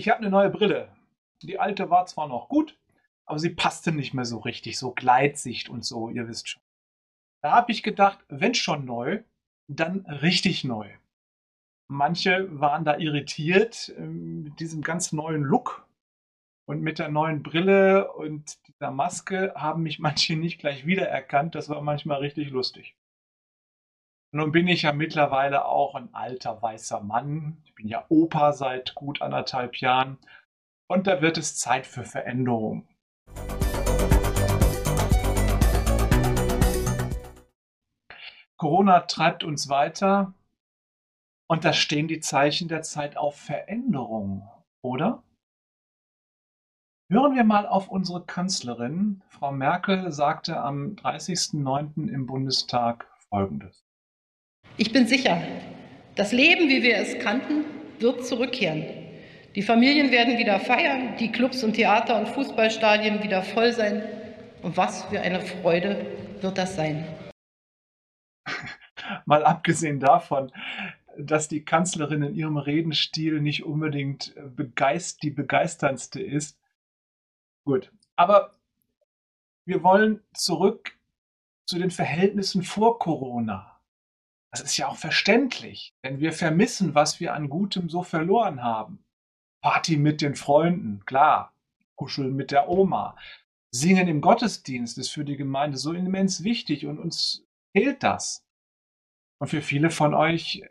Ich habe eine neue Brille. Die alte war zwar noch gut, aber sie passte nicht mehr so richtig, so Gleitsicht und so, ihr wisst schon. Da habe ich gedacht, wenn schon neu, dann richtig neu. Manche waren da irritiert ähm, mit diesem ganz neuen Look und mit der neuen Brille und dieser Maske haben mich manche nicht gleich wiedererkannt. Das war manchmal richtig lustig. Nun bin ich ja mittlerweile auch ein alter weißer Mann. Ich bin ja Opa seit gut anderthalb Jahren. Und da wird es Zeit für Veränderung. Corona treibt uns weiter. Und da stehen die Zeichen der Zeit auf Veränderung, oder? Hören wir mal auf unsere Kanzlerin. Frau Merkel sagte am 30.09. im Bundestag Folgendes. Ich bin sicher, das Leben, wie wir es kannten, wird zurückkehren. Die Familien werden wieder feiern, die Clubs und Theater und Fußballstadien wieder voll sein. Und was für eine Freude wird das sein. Mal abgesehen davon, dass die Kanzlerin in ihrem Redenstil nicht unbedingt begeist die begeisterndste ist. Gut, aber wir wollen zurück zu den Verhältnissen vor Corona. Das ist ja auch verständlich, denn wir vermissen, was wir an Gutem so verloren haben. Party mit den Freunden, klar. Kuscheln mit der Oma. Singen im Gottesdienst ist für die Gemeinde so immens wichtig und uns fehlt das. Und für viele von euch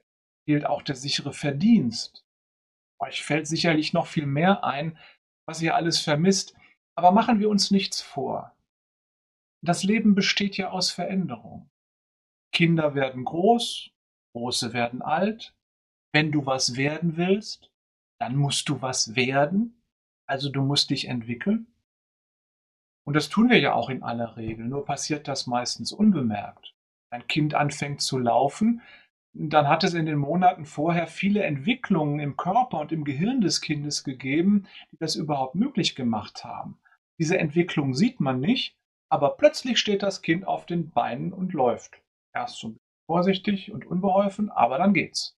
fehlt auch der sichere Verdienst. Euch fällt sicherlich noch viel mehr ein, was ihr alles vermisst. Aber machen wir uns nichts vor. Das Leben besteht ja aus Veränderung. Kinder werden groß, Große werden alt. Wenn du was werden willst, dann musst du was werden. Also du musst dich entwickeln. Und das tun wir ja auch in aller Regel, nur passiert das meistens unbemerkt. Ein Kind anfängt zu laufen, dann hat es in den Monaten vorher viele Entwicklungen im Körper und im Gehirn des Kindes gegeben, die das überhaupt möglich gemacht haben. Diese Entwicklung sieht man nicht, aber plötzlich steht das Kind auf den Beinen und läuft. Erst so vorsichtig und unbeholfen, aber dann geht's.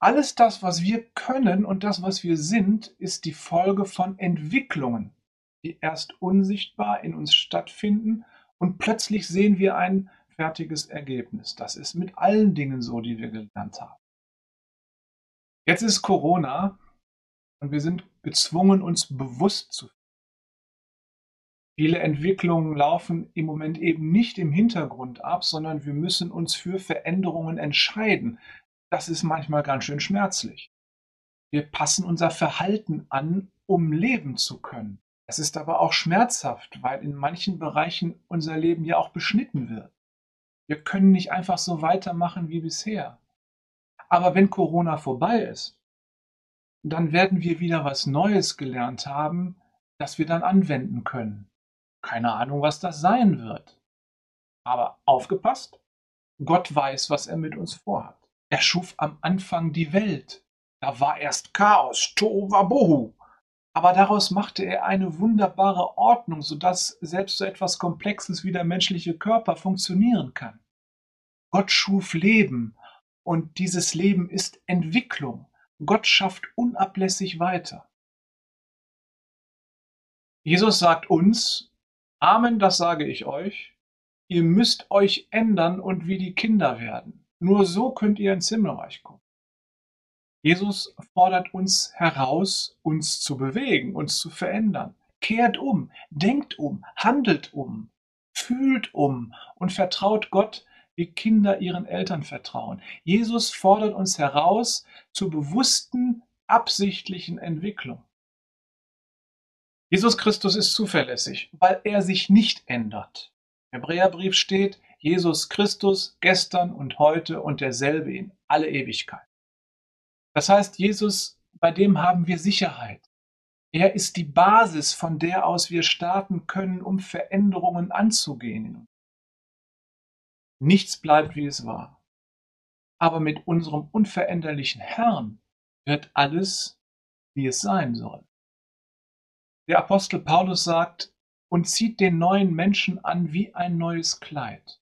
Alles das, was wir können und das, was wir sind, ist die Folge von Entwicklungen, die erst unsichtbar in uns stattfinden und plötzlich sehen wir ein fertiges Ergebnis. Das ist mit allen Dingen so, die wir gelernt haben. Jetzt ist Corona und wir sind gezwungen, uns bewusst zu. Viele Entwicklungen laufen im Moment eben nicht im Hintergrund ab, sondern wir müssen uns für Veränderungen entscheiden. Das ist manchmal ganz schön schmerzlich. Wir passen unser Verhalten an, um leben zu können. Es ist aber auch schmerzhaft, weil in manchen Bereichen unser Leben ja auch beschnitten wird. Wir können nicht einfach so weitermachen wie bisher. Aber wenn Corona vorbei ist, dann werden wir wieder was Neues gelernt haben, das wir dann anwenden können. Keine Ahnung, was das sein wird. Aber aufgepasst, Gott weiß, was er mit uns vorhat. Er schuf am Anfang die Welt. Da war erst Chaos, Tohuwabohu. Aber daraus machte er eine wunderbare Ordnung, sodass selbst so etwas Komplexes wie der menschliche Körper funktionieren kann. Gott schuf Leben und dieses Leben ist Entwicklung. Gott schafft unablässig weiter. Jesus sagt uns, Amen, das sage ich euch, ihr müsst euch ändern und wie die Kinder werden. Nur so könnt ihr ins Himmelreich kommen. Jesus fordert uns heraus, uns zu bewegen, uns zu verändern. Kehrt um, denkt um, handelt um, fühlt um und vertraut Gott, wie Kinder ihren Eltern vertrauen. Jesus fordert uns heraus zur bewussten, absichtlichen Entwicklung. Jesus Christus ist zuverlässig, weil er sich nicht ändert. Im Hebräerbrief steht, Jesus Christus gestern und heute und derselbe in alle Ewigkeit. Das heißt, Jesus, bei dem haben wir Sicherheit. Er ist die Basis, von der aus wir starten können, um Veränderungen anzugehen. Nichts bleibt, wie es war. Aber mit unserem unveränderlichen Herrn wird alles, wie es sein soll. Der Apostel Paulus sagt, und zieht den neuen Menschen an wie ein neues Kleid.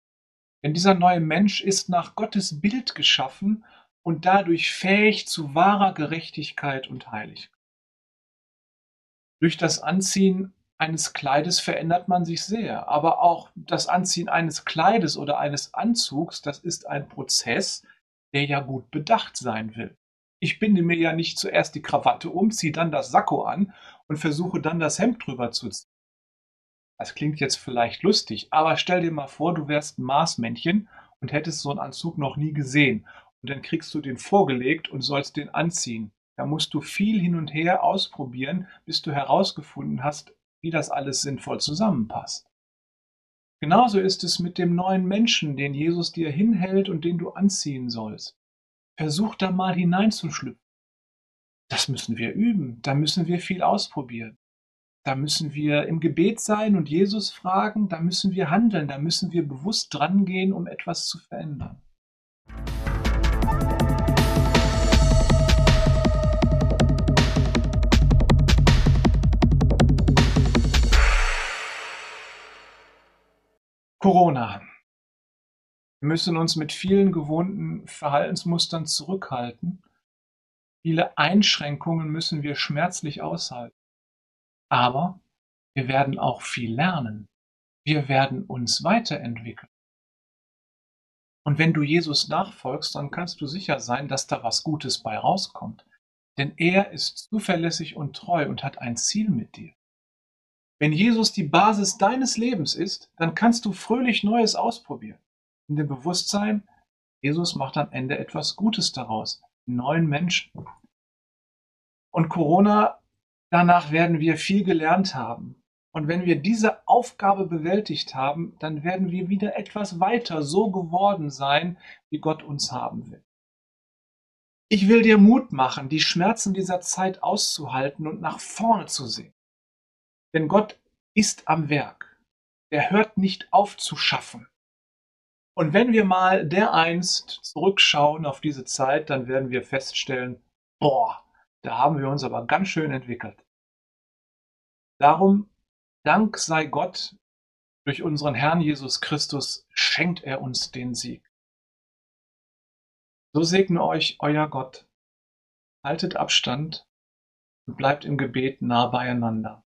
Denn dieser neue Mensch ist nach Gottes Bild geschaffen und dadurch fähig zu wahrer Gerechtigkeit und Heiligkeit. Durch das Anziehen eines Kleides verändert man sich sehr, aber auch das Anziehen eines Kleides oder eines Anzugs, das ist ein Prozess, der ja gut bedacht sein will. Ich binde mir ja nicht zuerst die Krawatte um, ziehe dann das Sakko an und versuche dann das Hemd drüber zu ziehen. Das klingt jetzt vielleicht lustig, aber stell dir mal vor, du wärst ein Marsmännchen und hättest so einen Anzug noch nie gesehen. Und dann kriegst du den vorgelegt und sollst den anziehen. Da musst du viel hin und her ausprobieren, bis du herausgefunden hast, wie das alles sinnvoll zusammenpasst. Genauso ist es mit dem neuen Menschen, den Jesus dir hinhält und den du anziehen sollst. Versuch da mal hineinzuschlüpfen. Das müssen wir üben, da müssen wir viel ausprobieren. Da müssen wir im Gebet sein und Jesus fragen, da müssen wir handeln, da müssen wir bewusst drangehen, um etwas zu verändern. Corona. Wir müssen uns mit vielen gewohnten Verhaltensmustern zurückhalten. Viele Einschränkungen müssen wir schmerzlich aushalten. Aber wir werden auch viel lernen. Wir werden uns weiterentwickeln. Und wenn du Jesus nachfolgst, dann kannst du sicher sein, dass da was Gutes bei rauskommt. Denn er ist zuverlässig und treu und hat ein Ziel mit dir. Wenn Jesus die Basis deines Lebens ist, dann kannst du fröhlich Neues ausprobieren. In dem Bewusstsein, Jesus macht am Ende etwas Gutes daraus. Neuen Menschen. Und Corona Danach werden wir viel gelernt haben. Und wenn wir diese Aufgabe bewältigt haben, dann werden wir wieder etwas weiter so geworden sein, wie Gott uns haben will. Ich will dir Mut machen, die Schmerzen dieser Zeit auszuhalten und nach vorne zu sehen. Denn Gott ist am Werk. Er hört nicht auf zu schaffen. Und wenn wir mal dereinst zurückschauen auf diese Zeit, dann werden wir feststellen, boah, da haben wir uns aber ganz schön entwickelt. Darum, Dank sei Gott, durch unseren Herrn Jesus Christus schenkt er uns den Sieg. So segne euch euer Gott. Haltet Abstand und bleibt im Gebet nah beieinander.